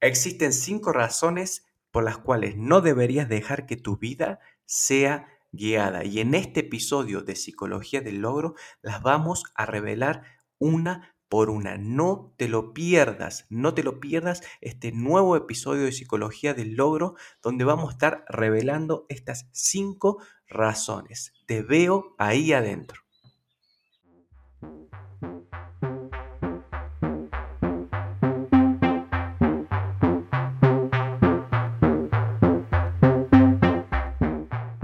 Existen cinco razones por las cuales no deberías dejar que tu vida sea guiada. Y en este episodio de Psicología del Logro las vamos a revelar una por una. No te lo pierdas, no te lo pierdas este nuevo episodio de Psicología del Logro donde vamos a estar revelando estas cinco razones. Te veo ahí adentro.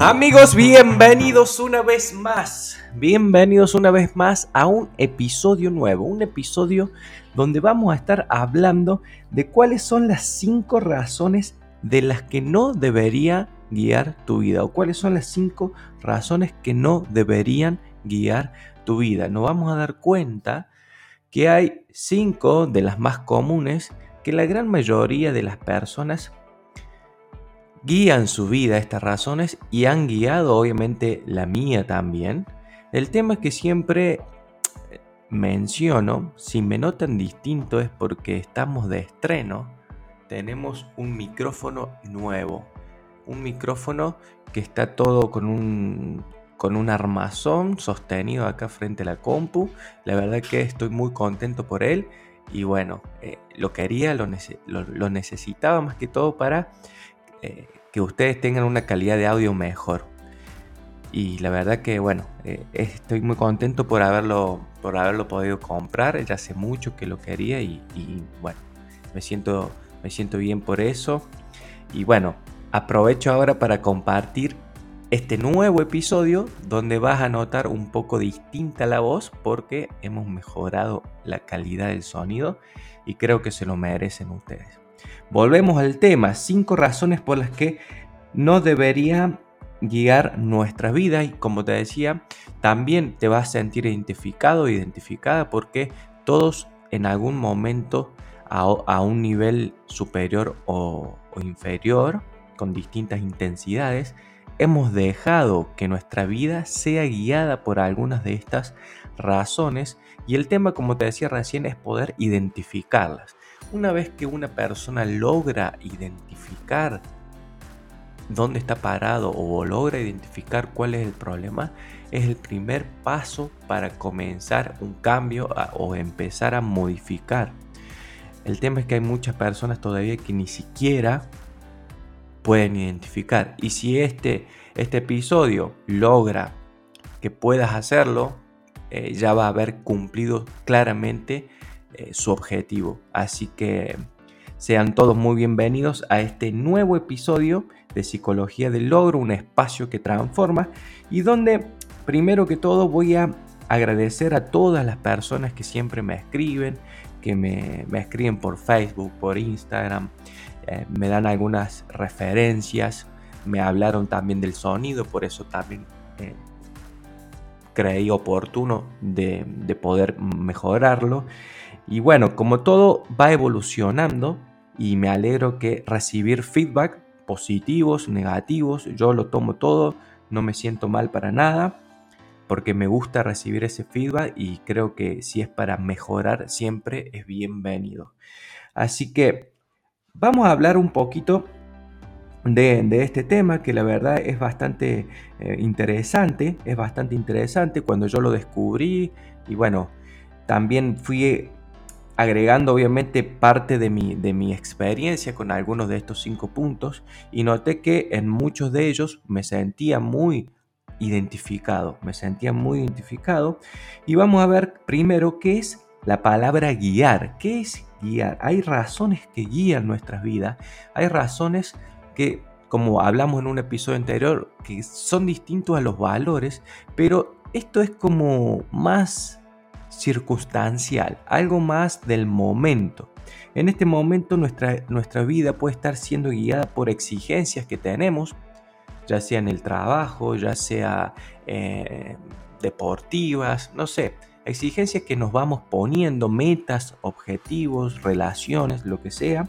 Amigos, bienvenidos una vez más. Bienvenidos una vez más a un episodio nuevo, un episodio donde vamos a estar hablando de cuáles son las cinco razones de las que no debería guiar tu vida o cuáles son las cinco razones que no deberían guiar tu vida. Nos vamos a dar cuenta que hay cinco de las más comunes que la gran mayoría de las personas guían su vida estas razones y han guiado obviamente la mía también. El tema es que siempre menciono, si me notan distinto es porque estamos de estreno, tenemos un micrófono nuevo, un micrófono que está todo con un con un armazón sostenido acá frente a la compu. La verdad que estoy muy contento por él y bueno, eh, lo quería, lo, lo, necesitaba más que todo para eh, que ustedes tengan una calidad de audio mejor. Y la verdad que bueno, eh, estoy muy contento por haberlo, por haberlo podido comprar. Ya hace mucho que lo quería y, bueno, me siento, me siento bien por eso. Y bueno, aprovecho ahora para compartir este nuevo episodio donde vas a notar un poco distinta la voz porque hemos mejorado la calidad del sonido y creo que se lo merecen ustedes. Volvemos al tema, cinco razones por las que no debería guiar nuestra vida y como te decía, también te vas a sentir identificado identificada porque todos en algún momento a, un nivel superior o inferior, con distintas intensidades, hemos dejado que nuestra vida sea guiada por algunas de estas razones y el tema, como te decía recién, es poder identificarlas. Una vez que una persona logra identificar dónde está parado o logra identificar cuál es el problema, es el primer paso para comenzar un cambio o empezar a modificar. El tema es que hay muchas personas todavía que ni siquiera pueden identificar. Y si este, este episodio logra que puedas hacerlo, eh, ya va a haber cumplido claramente eh, su objetivo. Así que sean todos muy bienvenidos a este nuevo episodio de Psicología del Logro, un espacio que transforma y donde primero que todo voy a agradecer a todas las personas que siempre me escriben, que me, escriben por Facebook, por Instagram, eh, me dan algunas referencias, me hablaron también del sonido, por eso también eh, creí oportuno de, de poder mejorarlo. Y bueno, como todo va evolucionando y me alegro que recibir feedback positivos, negativos, yo lo tomo todo, no me siento mal para nada, porque me gusta recibir ese feedback y creo que si es para mejorar siempre es bienvenido. Así que vamos a hablar un poquito de, este tema que la verdad es bastante eh, interesante, es bastante interesante cuando yo lo descubrí y bueno, también fui agregando obviamente parte de mi, de mi experiencia con algunos de estos cinco puntos y noté que en muchos de ellos me sentía muy identificado, me sentía muy identificado. Y vamos a ver primero qué es la palabra guiar, qué es guiar. Hay razones que guían nuestras vidas, hay razones que como hablamos en un episodio anterior, que son distintos a los valores, pero esto es como más circunstancial, algo más del momento. En este momento nuestra, nuestra vida puede estar siendo guiada por exigencias que tenemos, ya sea en el trabajo, ya sea eh, deportivas, no sé, exigencias que nos vamos poniendo, metas, objetivos, relaciones, lo que sea.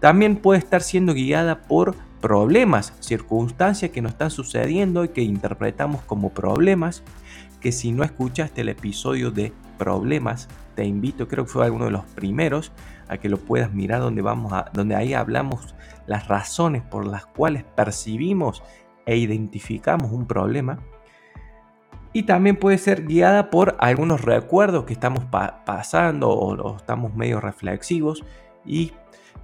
También puede estar siendo guiada por problemas, circunstancias que nos están sucediendo y que interpretamos como problemas, que si no escuchaste el episodio de problemas, te invito, creo que fue uno de los primeros, a que lo puedas mirar donde vamos a, donde ahí hablamos las razones por las cuales percibimos e identificamos un problema. Y también puede ser guiada por algunos recuerdos que estamos pasando o, estamos medio reflexivos y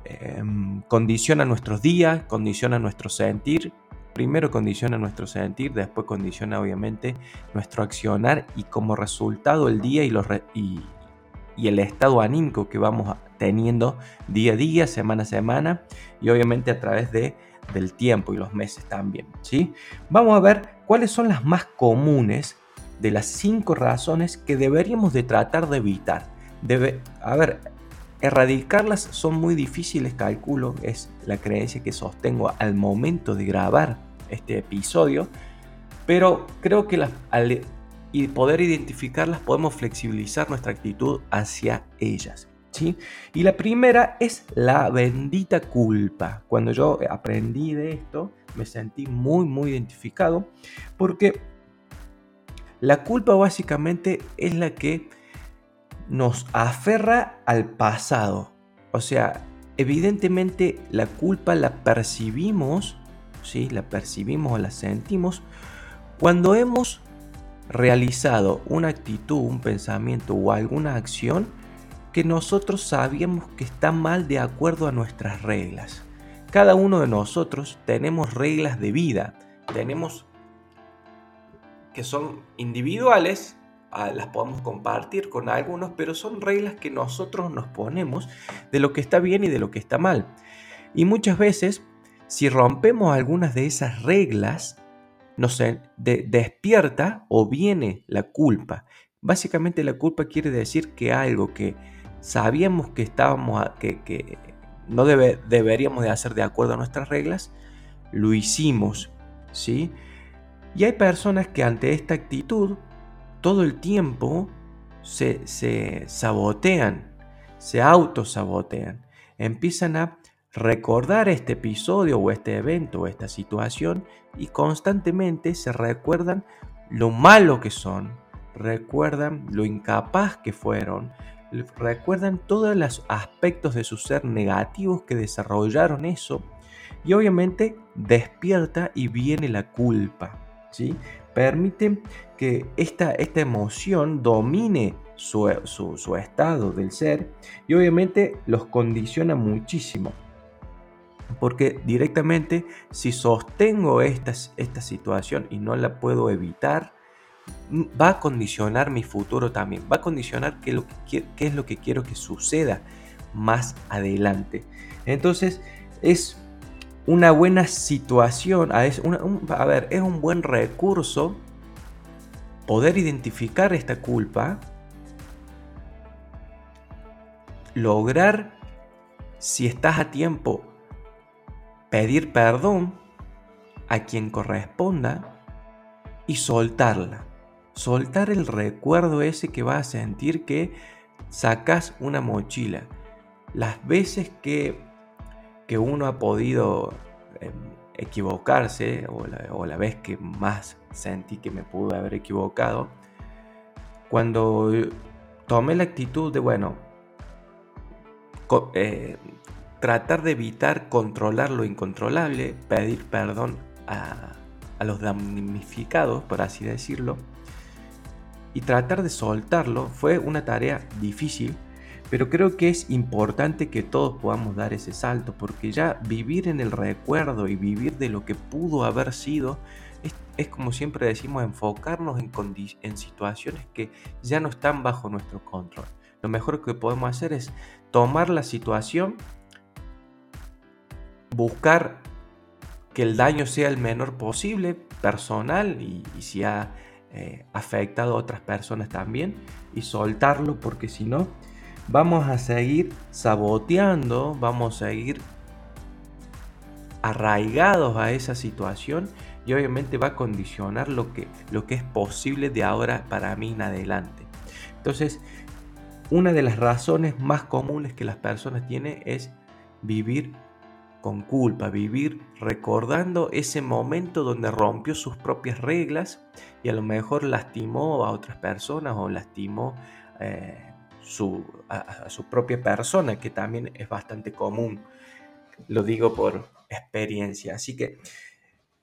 em, condiciona nuestros días, condiciona nuestro sentir. Primero condiciona nuestro sentir, después condiciona obviamente nuestro accionar y como resultado el día y, los y, el estado anímico que vamos teniendo día a día, semana a semana y obviamente a través de, del tiempo y los meses también. ¿sí? Vamos a ver cuáles son las más comunes de las cinco razones que deberíamos de tratar de evitar. Debe, a ver, erradicarlas son muy difíciles, calculo, es la creencia que sostengo al momento de grabar este episodio, pero creo que las, al poder identificarlas podemos flexibilizar nuestra actitud hacia ellas. ¿sí? Y la primera es la bendita culpa. Cuando yo aprendí de esto, me sentí muy, muy identificado porque la culpa básicamente es la que nos aferra al pasado. O sea, evidentemente la culpa la percibimos, ¿sí? La percibimos o la sentimos cuando hemos realizado una actitud, un pensamiento o alguna acción que nosotros sabíamos que está mal de acuerdo a nuestras reglas. Cada uno de nosotros tenemos reglas de vida, tenemos que son individuales, las podemos compartir con algunos, pero son reglas que nosotros nos ponemos de lo que está bien y de lo que está mal. Y muchas veces, si rompemos algunas de esas reglas, nos despierta o viene la culpa. Básicamente la culpa quiere decir que algo que sabíamos que estábamos que, que no deberíamos de hacer de acuerdo a nuestras reglas, lo hicimos, ¿sí? Y hay personas que ante esta actitud todo el tiempo se, sabotean, se autosabotean, empiezan a recordar este episodio o este evento o esta situación y constantemente se recuerdan lo malo que son, recuerdan lo incapaz que fueron, recuerdan todos los aspectos de su ser negativos que desarrollaron eso y obviamente despierta y viene la culpa. ¿sí? Permite que esta, esta emoción domine su, estado del ser y obviamente los condiciona muchísimo. Porque directamente si sostengo esta, esta situación y no la puedo evitar, va a condicionar mi futuro también, va a condicionar qué, lo que, qué es lo que quiero que suceda más adelante. Entonces es una buena situación, a ver, es un buen recurso poder identificar esta culpa, lograr, si estás a tiempo, pedir perdón a quien corresponda y soltarla. Soltar el recuerdo ese que vas a sentir que sacas una mochila. Las veces que que uno ha podido em, equivocarse, o la, vez que más sentí que me pude haber equivocado, cuando tomé la actitud de, bueno, eh, tratar de evitar controlar lo incontrolable, pedir perdón a, a los damnificados, por así decirlo, y tratar de soltarlo fue una tarea difícil pero creo que es importante que todos podamos dar ese salto, porque ya vivir en el recuerdo y vivir de lo que pudo haber sido, es, como siempre decimos, enfocarnos en, en situaciones que ya no están bajo nuestro control. Lo mejor que podemos hacer es tomar la situación, buscar que el daño sea el menor posible, personal, y, si ha eh, afectado a otras personas también y soltarlo porque si no vamos a seguir saboteando, vamos a seguir arraigados a esa situación y obviamente va a condicionar lo que, lo que es posible de ahora para mí en adelante. Entonces, una de las razones más comunes que las personas tienen es vivir con culpa, vivir recordando ese momento donde rompió sus propias reglas y a lo mejor lastimó a otras personas o lastimó eh, su, a, su propia persona, que también es bastante común. Lo digo por experiencia. Así que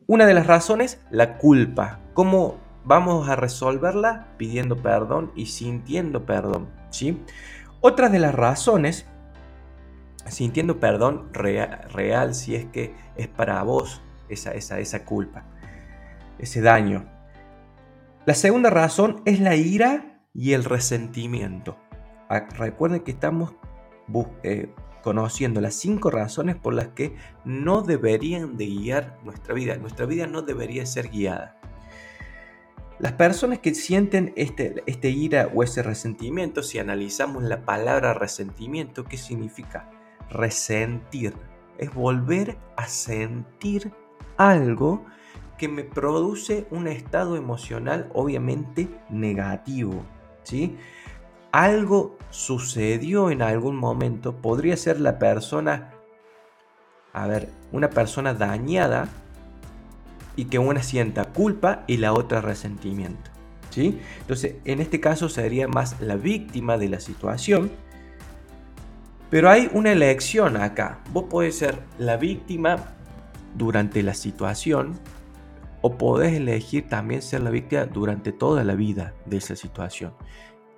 una de las razones, la culpa. ¿Cómo vamos a resolverla? Pidiendo perdón y sintiendo perdón. ¿sí? Otra de las razones sintiendo perdón real, si es que es para vos esa, esa, esa culpa, ese daño. La segunda razón es la ira y el resentimiento. Recuerden que estamos eh, conociendo las cinco razones por las que no deberían de guiar nuestra vida. Nuestra vida no debería ser guiada. Las personas que sienten este, este ira o ese resentimiento, si analizamos la palabra resentimiento, ¿qué significa? resentir, es volver a sentir algo que me produce un estado emocional obviamente negativo, ¿sí? Algo sucedió en algún momento, podría ser la persona, a ver, una persona dañada y que una sienta culpa y la otra resentimiento, ¿sí? Entonces, en este caso sería más la víctima de la situación, pero hay una elección acá. Vos podés ser la víctima durante la situación o podés elegir también ser la víctima durante toda la vida de esa situación.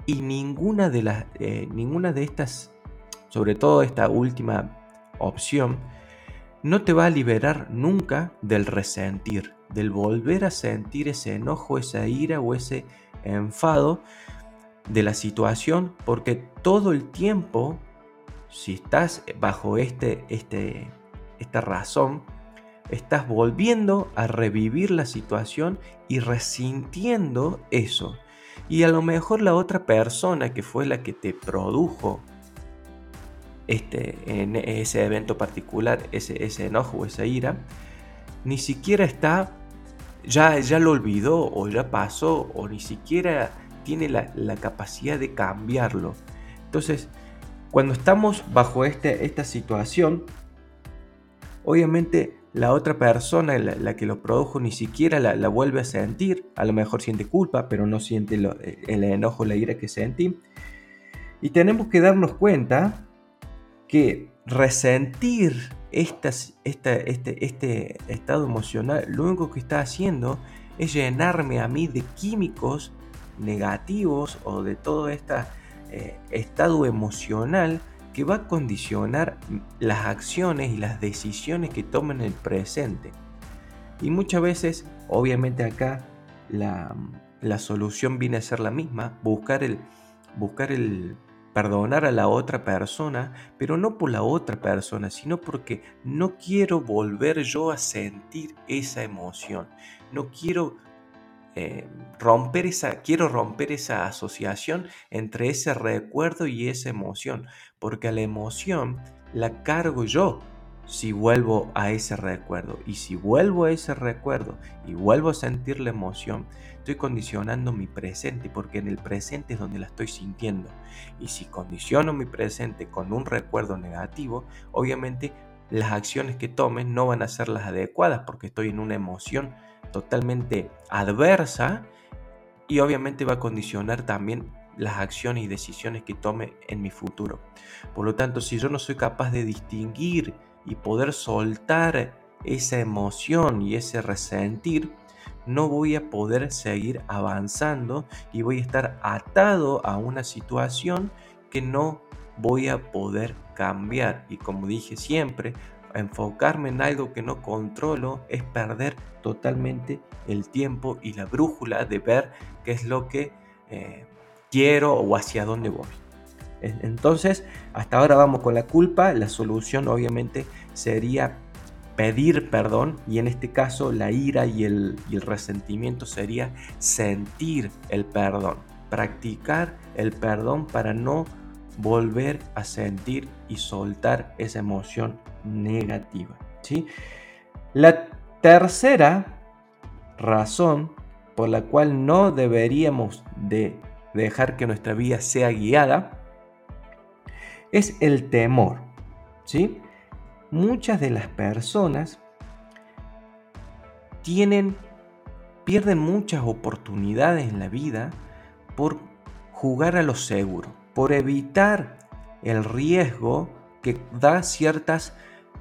Y ninguna de, las, eh, ninguna de estas, sobre todo esta última opción, no te va a liberar nunca del resentir, del volver a sentir ese enojo, esa ira o ese enfado de la situación, porque todo el tiempo si estás bajo este, este, esta razón, estás volviendo a revivir la situación y resintiendo eso. Y a lo mejor la otra persona que fue la que te produjo este, en ese evento particular, ese, ese enojo esa ira, ni siquiera está, ya, ya lo olvidó o ya pasó o ni siquiera tiene la, la capacidad de cambiarlo. Entonces, cuando estamos bajo este, esta situación, obviamente la otra persona, la, que lo produjo, ni siquiera la, vuelve a sentir. A lo mejor siente culpa, pero no siente el enojo, la ira que sentí. Y tenemos que darnos cuenta que resentir este, este estado emocional, lo único que está haciendo es llenarme a mí de químicos negativos o de todo esta eh, estado emocional que va a condicionar las acciones y las decisiones que tomen en el presente. Y muchas veces, obviamente acá, la, solución viene a ser la misma, buscar el, buscar el perdonar a la otra persona, pero no por la otra persona, sino porque no quiero volver yo a sentir esa emoción. No quiero eh, romper esa, quiero romper esa asociación entre ese recuerdo y esa emoción, porque la emoción la cargo yo si vuelvo a ese recuerdo. Y si vuelvo a ese recuerdo y vuelvo a sentir la emoción, estoy condicionando mi presente, porque en el presente es donde la estoy sintiendo. Y si condiciono mi presente con un recuerdo negativo, obviamente las acciones que tomen no van a ser las adecuadas, porque estoy en una emoción totalmente adversa y obviamente va a condicionar también las acciones y decisiones que tome en mi futuro. Por lo tanto, si yo no soy capaz de distinguir y poder soltar esa emoción y ese resentir, no voy a poder seguir avanzando y voy a estar atado a una situación que no voy a poder cambiar. Y como dije siempre, enfocarme en algo que no controlo es perder totalmente el tiempo y la brújula de ver qué es lo que eh, quiero o hacia dónde voy. Entonces, hasta ahora vamos con la culpa. La solución obviamente sería pedir perdón y en este caso la ira y el, resentimiento sería sentir el perdón, practicar el perdón para no volver a sentir y soltar esa emoción negativa. ¿sí? La tercera razón por la cual no deberíamos de dejar que nuestra vida sea guiada es el temor. ¿sí? Muchas de las personas tienen, pierden muchas oportunidades en la vida por jugar a lo seguro, por evitar el riesgo que da ciertas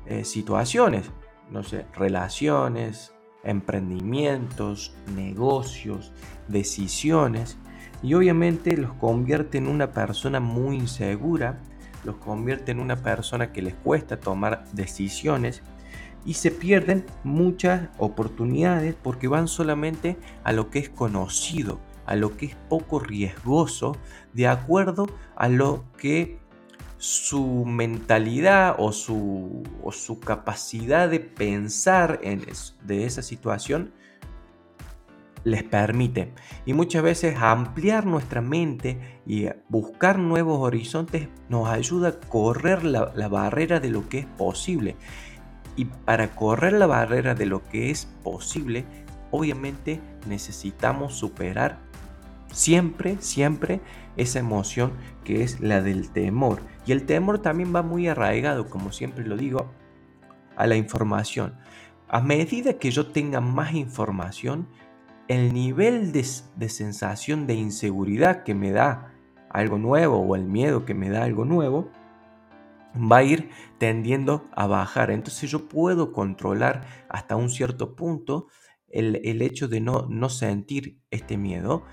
eh, situaciones, no sé, relaciones, emprendimientos, negocios, decisiones, y obviamente los convierte en una persona muy insegura, los convierte en una persona que les cuesta tomar decisiones y se pierden muchas oportunidades porque van solamente a lo que es conocido, a lo que es poco riesgoso, de acuerdo a lo que su mentalidad o su, su capacidad de pensar en de esa situación les permite. Y muchas veces ampliar nuestra mente y buscar nuevos horizontes nos ayuda a correr la, la barrera de lo que es posible. Y para correr la barrera de lo que es posible, obviamente necesitamos superar siempre, siempre esa emoción que es la del temor. Y el temor también va muy arraigado, como siempre lo digo, a la información. A medida que yo tenga más información, el nivel de, sensación de inseguridad que me da algo nuevo o el miedo que me da algo nuevo, va a ir tendiendo a bajar. Entonces yo puedo controlar hasta un cierto punto el, hecho de no, no sentir este miedo,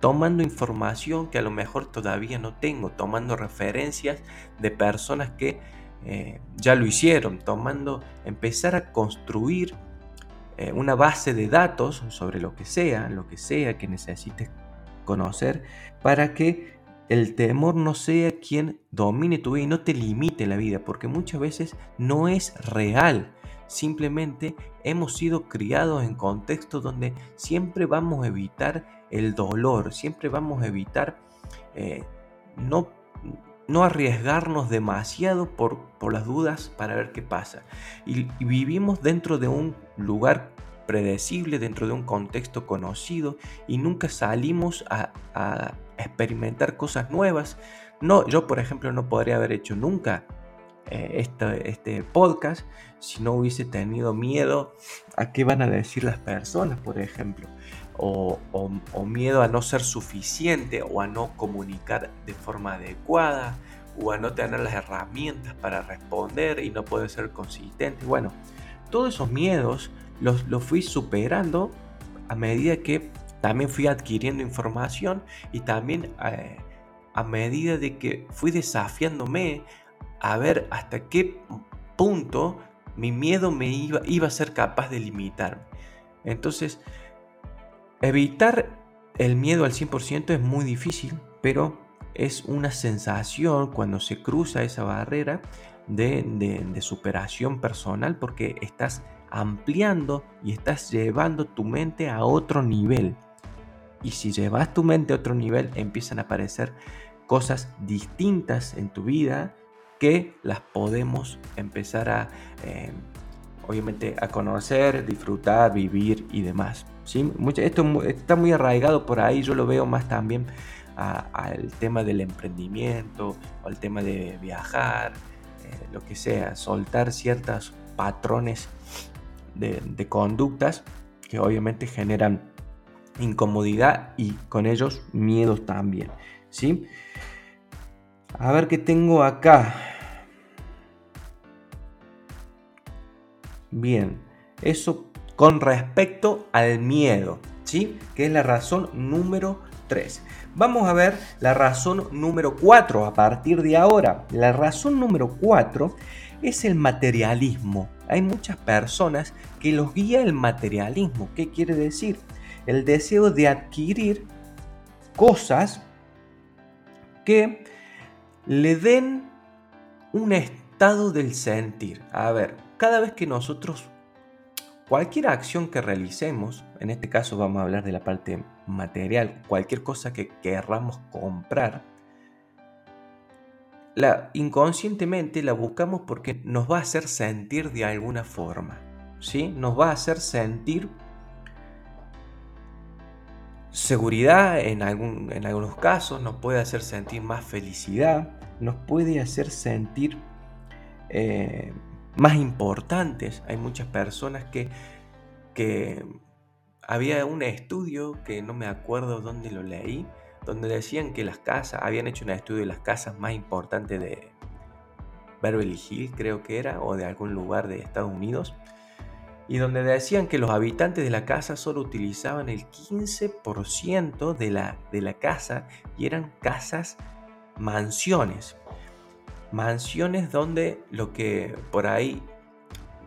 tomando información que a lo mejor todavía no tengo, tomando referencias de personas que eh, ya lo hicieron, tomando, empezar a construir eh, una base de datos sobre lo que sea, lo que sea que necesites conocer, para que el temor no sea quien domine tu vida y no te limite la vida, porque muchas veces no es real. Simplemente hemos sido criados en contextos donde siempre vamos a evitar el dolor, siempre vamos a evitar eh, no, no arriesgarnos demasiado por, por, las dudas para ver qué pasa. Y, vivimos dentro de un lugar predecible, dentro de un contexto conocido y nunca salimos a, experimentar cosas nuevas. No, yo por ejemplo no podría haber hecho nunca este, este, podcast si no hubiese tenido miedo a qué van a decir las personas, por ejemplo, o, miedo a no ser suficiente o a no comunicar de forma adecuada o a no tener las herramientas para responder y no poder ser consistente. Bueno, todos esos miedos los, fui superando a medida que también fui adquiriendo información y también eh, a medida de que fui desafiándome a ver hasta qué punto mi miedo me iba, iba a ser capaz de limitarme. Entonces, evitar el miedo al 100% es muy difícil, pero es una sensación cuando se cruza esa barrera de, superación personal porque estás ampliando y estás llevando tu mente a otro nivel. Y si llevas tu mente a otro nivel, empiezan a aparecer cosas distintas en tu vida que las podemos empezar a, eh, obviamente, a conocer, disfrutar, vivir y demás. ¿sí? esto está muy arraigado por ahí, yo lo veo más también al tema del emprendimiento, al tema de viajar, eh, lo que sea, soltar ciertos patrones de, conductas que obviamente generan incomodidad y con ellos miedos también. ¿sí? A ver qué tengo acá. Bien, eso con respecto al miedo, ¿sí? Que es la razón número 3. Vamos a ver la razón número 4 a partir de ahora. La razón número 4 es el materialismo. Hay muchas personas que los guía el materialismo. ¿Qué quiere decir? El deseo de adquirir cosas que le den un estado del sentir. A ver, cada vez que nosotros, cualquier acción que realicemos, en este caso vamos a hablar de la parte material, cualquier cosa que querramos comprar, la, inconscientemente la buscamos porque nos va a hacer sentir de alguna forma, ¿sí? Nos va a hacer sentir seguridad en, algún, en algunos casos, nos puede hacer sentir más felicidad, nos puede hacer sentir eh, más importantes. Hay muchas personas que, que había un estudio que no me acuerdo dónde lo leí, donde decían que las casas, habían hecho un estudio de las casas más importantes de Beverly Hills, creo que era, o de algún lugar de Estados Unidos, y donde decían que los habitantes de la casa solo utilizaban el 15% de la, de la casa y eran casas mansiones. Mansiones donde lo que por ahí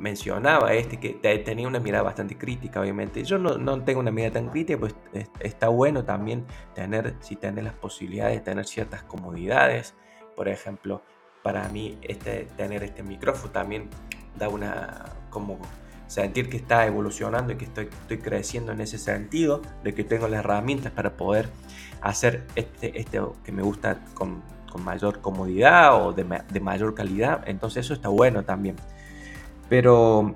mencionaba este que tenía una mirada bastante crítica, obviamente. Yo no, tengo una mirada tan crítica, pues está bueno también tener, si tenés las posibilidades de tener ciertas comodidades. Por ejemplo, para mí este, tener este micrófono también da una como sentir que está evolucionando y que estoy, estoy creciendo en ese sentido, de que tengo las herramientas para poder hacer este, este que me gusta con, con mayor comodidad o de, de, mayor calidad. Entonces eso está bueno también. Pero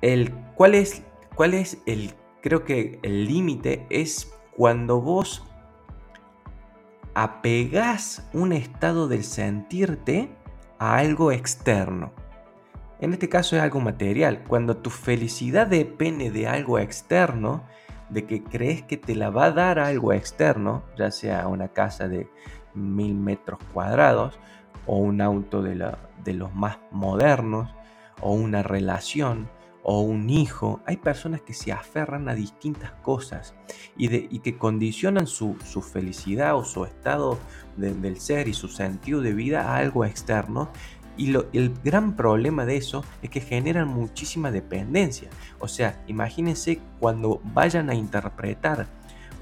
el, ¿cuál, es, ¿cuál es el, creo que el límite es cuando vos apegás un estado del sentirte a algo externo. En este caso es algo material. Cuando tu felicidad depende de algo externo, de que crees que te la va a dar algo externo, ya sea una casa de mil metros cuadrados o un auto de, los más modernos o una relación o un hijo, hay personas que se aferran a distintas cosas y, de, y que condicionan su, felicidad o su estado del ser y su sentido de vida a algo externo y el gran problema de eso es que generan muchísima dependencia. O sea, imagínense cuando vayan a interpretar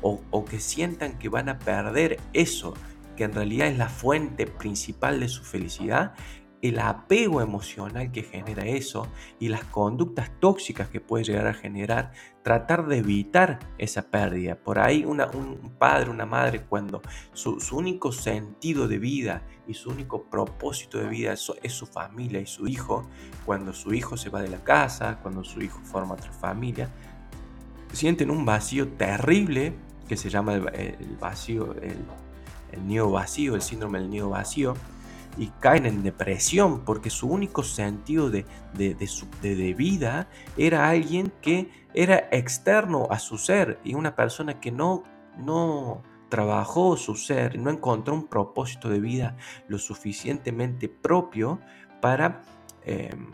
o, o, que sientan que van a perder eso, que en realidad es la fuente principal de su felicidad, el apego emocional que genera eso y las conductas tóxicas que puede llegar a generar, tratar de evitar esa pérdida. Por ahí un padre, una madre, cuando su, único sentido de vida y su único propósito de vida es, su familia y su hijo, cuando su hijo se va de la casa, cuando su hijo forma otra familia, sienten un vacío terrible que se llama el, vacío, el, el nido vacío, el síndrome del nido vacío y caen en depresión porque su único sentido de, de, vida era alguien que era externo a su ser y una persona que no, no trabajó su ser, no encontró un propósito de vida lo suficientemente propio para em,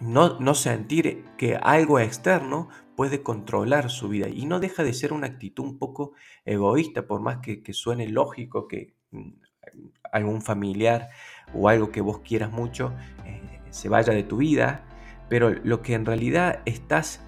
no, no sentir que algo externo puede controlar su vida y no deja de ser una actitud un poco egoísta, por más que, suene lógico que mm, algún familiar o algo que vos quieras mucho eh, se vaya de tu vida, pero lo que en realidad estás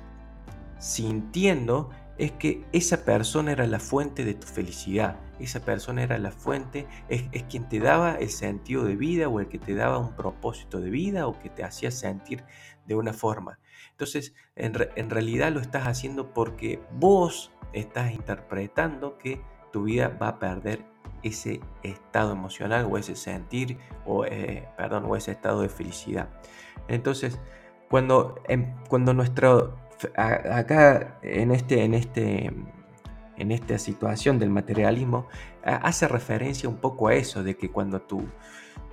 sintiendo es que esa persona era la fuente de tu felicidad, esa persona era la fuente, es, quien te daba el sentido de vida o el que te daba un propósito de vida o que te hacía sentir de una forma. Entonces, en, realidad lo estás haciendo porque vos estás interpretando que tu vida va a perder ese estado emocional o ese sentir o, eh, perdón, o ese estado de felicidad. Entonces, cuando, em, cuando nuestro, acá en, este, en, este, en esta situación del materialismo, hace referencia un poco a eso, de que cuando tu,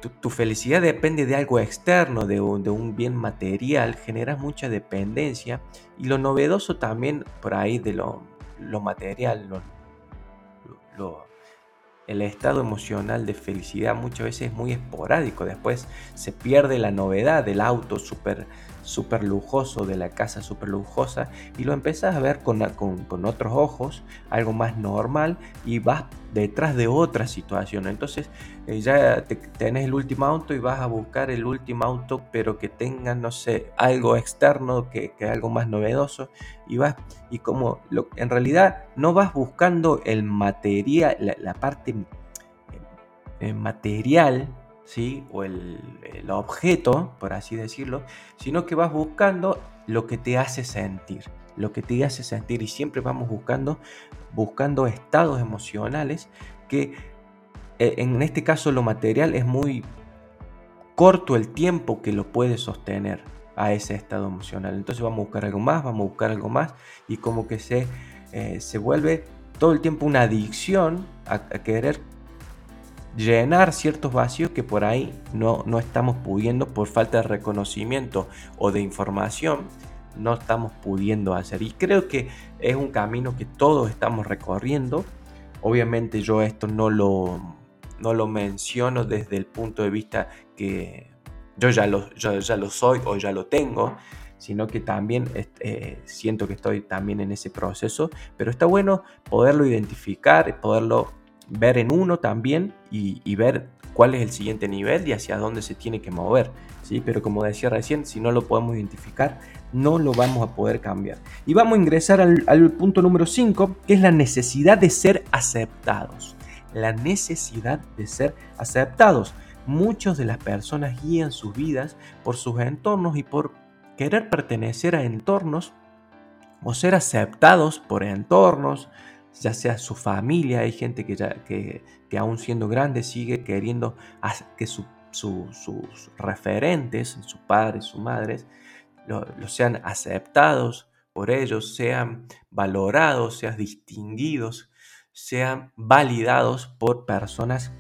tu, felicidad depende de algo externo, de un, de un, bien material, generas mucha dependencia y lo novedoso también por ahí de lo, lo material, lo, lo el estado emocional de felicidad muchas veces es muy esporádico. Después se pierde la novedad del auto súper super lujoso, de la casa súper lujosa, y lo empezás a ver con, con, otros ojos, algo más normal, y vas detrás de otra situación. Entonces eh, ya tenés el último auto y vas a buscar el último auto, pero que tenga, no sé, algo externo, que, que algo más novedoso, y vas, y como lo, en realidad no vas buscando el material, la, parte eh, material ¿sí? o el, objeto, por así decirlo, sino que vas buscando lo que te hace sentir, lo que te hace sentir y siempre vamos buscando, buscando estados emocionales que eh, en este caso lo material es muy corto el tiempo que lo puede sostener a ese estado emocional. Entonces vamos a buscar algo más, vamos a buscar algo más y como que se, eh, se vuelve todo el tiempo una adicción a, querer llenar ciertos vacíos que por ahí no, no estamos pudiendo por falta de reconocimiento o de información no estamos pudiendo hacer. Y creo que es un camino que todos estamos recorriendo. Obviamente yo esto no lo no lo menciono desde el punto de vista que yo ya lo, ya lo soy o ya lo tengo, sino que también eh, siento que estoy también en ese proceso, pero está bueno poderlo identificar, poderlo ver en uno también y, ver cuál es el siguiente nivel y hacia dónde se tiene que mover. ¿sí? Pero como decía recién, si no lo podemos identificar, no lo vamos a poder cambiar. Y vamos a ingresar al, al punto número 5, que es la necesidad de ser aceptados. La necesidad de ser aceptados. Muchos de las personas guían sus vidas por sus entornos y por querer pertenecer a entornos o ser aceptados por entornos, ya sea su familia, hay gente que, ya, que, aún siendo grande sigue queriendo que sus referentes, sus padres, sus madres, lo, sean aceptados por ellos, sean valorados, sean distinguidos, sean validados por personas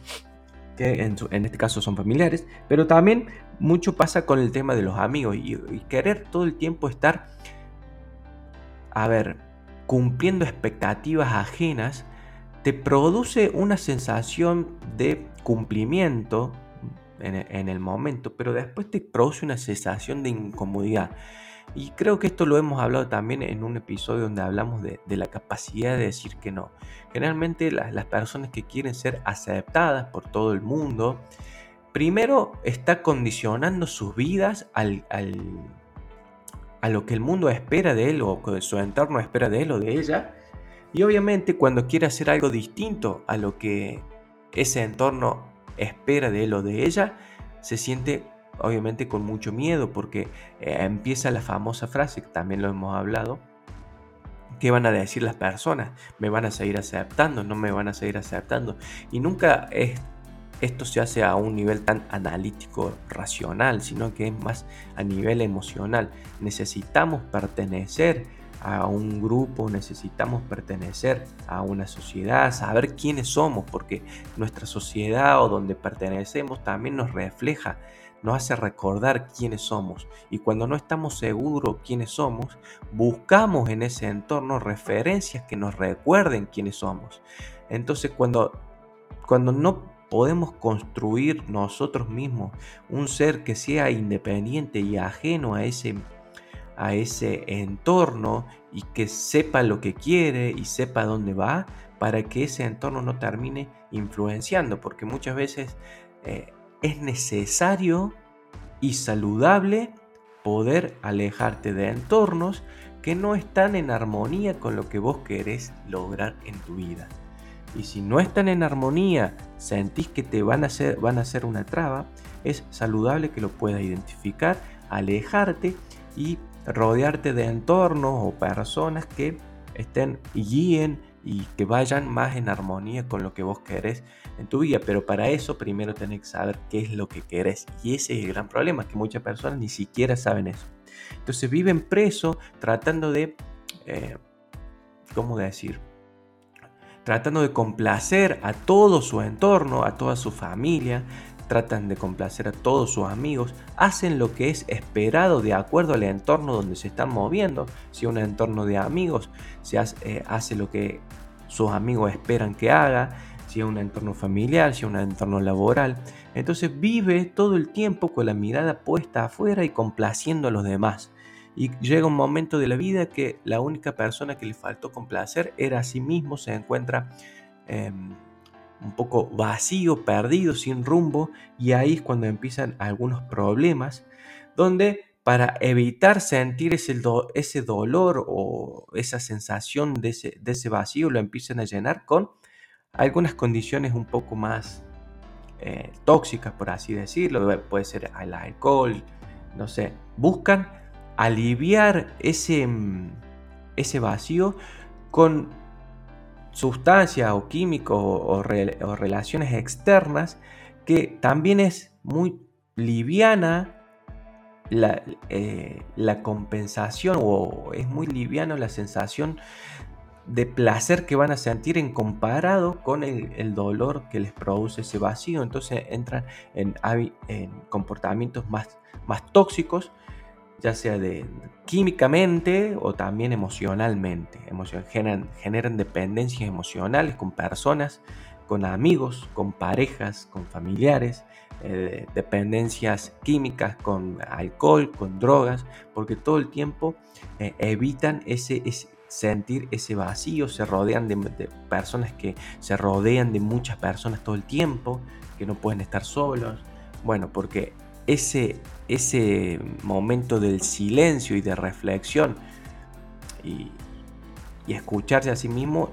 que en, este caso son familiares, pero también mucho pasa con el tema de los amigos y, querer todo el tiempo estar, a ver, cumpliendo expectativas ajenas, te produce una sensación de cumplimiento en, en el momento, pero después te produce una sensación de incomodidad. Y creo que esto lo hemos hablado también en un episodio donde hablamos de, la capacidad de decir que no. Generalmente las, personas que quieren ser aceptadas por todo el mundo, primero está condicionando sus vidas al, a lo que el mundo espera de él o que su entorno espera de él o de ella. Y obviamente cuando quiere hacer algo distinto a lo que ese entorno espera de él o de ella, se siente obviamente con mucho miedo porque eh, empieza la famosa frase, que también lo hemos hablado, ¿qué van a decir las personas? ¿Me van a seguir aceptando? ¿No me van a seguir aceptando? Y nunca es, esto se hace a un nivel tan analítico, racional, sino que es más a nivel emocional. Necesitamos pertenecer a un grupo, necesitamos pertenecer a una sociedad, saber quiénes somos, porque nuestra sociedad o donde pertenecemos también nos refleja nos hace recordar quiénes somos. Y cuando no estamos seguros quiénes somos, buscamos en ese entorno referencias que nos recuerden quiénes somos. Entonces cuando, cuando no podemos construir nosotros mismos un ser que sea independiente y ajeno a ese, a ese entorno y que sepa lo que quiere y sepa dónde va para que ese entorno no termine influenciando, porque muchas veces eh, es necesario y saludable poder alejarte de entornos que no están en armonía con lo que vos querés lograr en tu vida. Y si no están en armonía, sentís que te van a hacer, van a hacer una traba, es saludable que lo puedas identificar, alejarte y rodearte de entornos o personas que estén guíen y que vayan más en armonía con lo que vos querés en tu vida. Pero para eso primero tenés que saber qué es lo que querés. Y ese es el gran problema, que muchas personas ni siquiera saben eso. Entonces viven presos tratando de, eh, ¿cómo decir? Tratando de complacer a todo su entorno, a toda su familia, tratan de complacer a todos sus amigos, hacen lo que es esperado de acuerdo al entorno donde se están moviendo. Si un entorno de amigos, se hace, eh, hace lo que sus amigos esperan que haga, si es un entorno familiar, si es un entorno laboral. Entonces vive todo el tiempo con la mirada puesta afuera y complaciendo a los demás. Y llega un momento de la vida que la única persona que le faltó complacer era a sí mismo, se encuentra em, un poco vacío, perdido, sin rumbo, y ahí es cuando empiezan algunos problemas, donde para evitar sentir ese, ese dolor o esa sensación de ese, de ese, vacío, lo empiezan a llenar con algunas condiciones un poco más eh, tóxicas, por así decirlo, puede ser el alcohol, no sé, buscan aliviar ese, mm, ese vacío con sustancias o químicos o, relaciones externas que también es muy liviana la, eh, la, compensación o es muy liviana la sensación de placer que van a sentir en comparado con el, dolor que les produce ese vacío. Entonces entran en, en comportamientos más, más tóxicos, ya sea de químicamente o también emocionalmente. generan, dependencias emocionales con personas, con amigos, con parejas, con familiares, eh, dependencias químicas con alcohol, con drogas, porque todo el tiempo eh, evitan ese, sentir ese vacío, se rodean de, personas que se rodean de muchas personas todo el tiempo, que no pueden estar solos. Bueno, porque ese, ese momento del silencio y de reflexión y, escucharse a sí mismo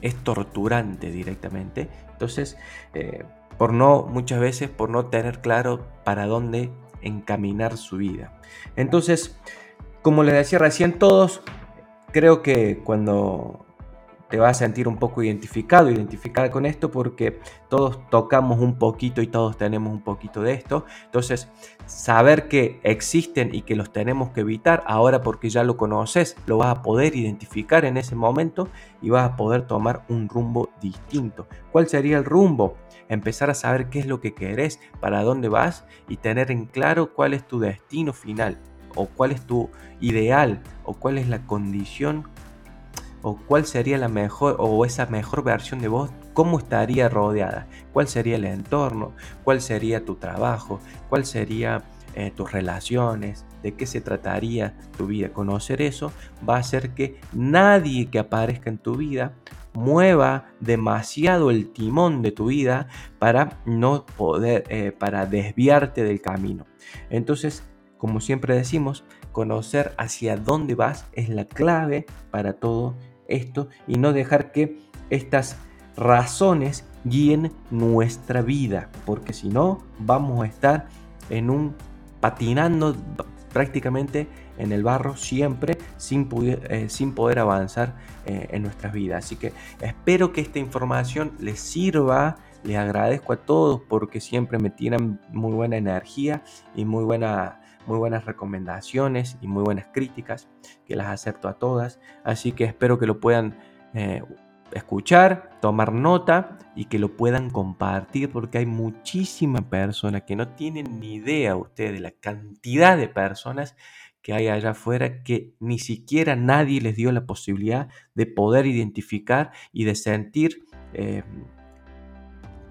es torturante directamente. Entonces, eh, por no, muchas veces, por no tener claro para dónde encaminar su vida. Entonces, como les decía recién, todos creo que cuando te vas a sentir un poco identificado, identificada con esto, porque todos tocamos un poquito y todos tenemos un poquito de esto. Entonces, saber que existen y que los tenemos que evitar, ahora porque ya lo conoces, lo vas a poder identificar en ese momento y vas a poder tomar un rumbo distinto. ¿Cuál sería el rumbo? Empezar a saber qué es lo que querés, para dónde vas y tener en claro cuál es tu destino final o cuál es tu ideal o cuál es la condición o cuál sería la mejor o esa mejor versión de vos, cómo estaría rodeada, cuál sería el entorno, cuál sería tu trabajo, cuál sería eh, tus relaciones, de qué se trataría tu vida. Conocer eso va a hacer que nadie que aparezca en tu vida mueva demasiado el timón de tu vida para no poder, eh, para desviarte del camino. Entonces, como siempre decimos, conocer hacia dónde vas es la clave para todo esto y no dejar que estas razones guíen nuestra vida, porque si no vamos a estar en un patinando prácticamente en el barro siempre sin, eh, sin poder avanzar eh, en nuestras vidas. Así que espero que esta información les sirva. Les agradezco a todos porque siempre me tiran muy buena energía y muy buena muy buenas recomendaciones y muy buenas críticas, que las acepto a todas. Así que espero que lo puedan eh, escuchar, tomar nota y que lo puedan compartir porque hay muchísimas personas que no tienen ni idea ustedes de la cantidad de personas que hay allá afuera que ni siquiera nadie les dio la posibilidad de poder identificar y de sentir eh,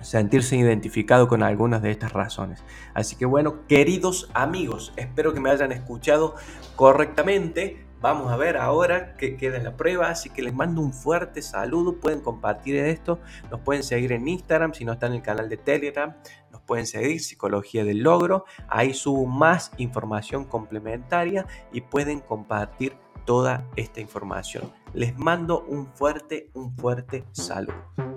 sentirse identificado con algunas de estas razones. Así que bueno, queridos amigos, espero que me hayan escuchado correctamente. Vamos a ver ahora qué queda en la prueba, así que les mando un fuerte saludo, pueden compartir esto, nos pueden seguir en Instagram, si no están en el canal de Telegram, nos pueden seguir Psicología del Logro, ahí subo más información complementaria y pueden compartir toda esta información. Les mando un fuerte, un fuerte saludo.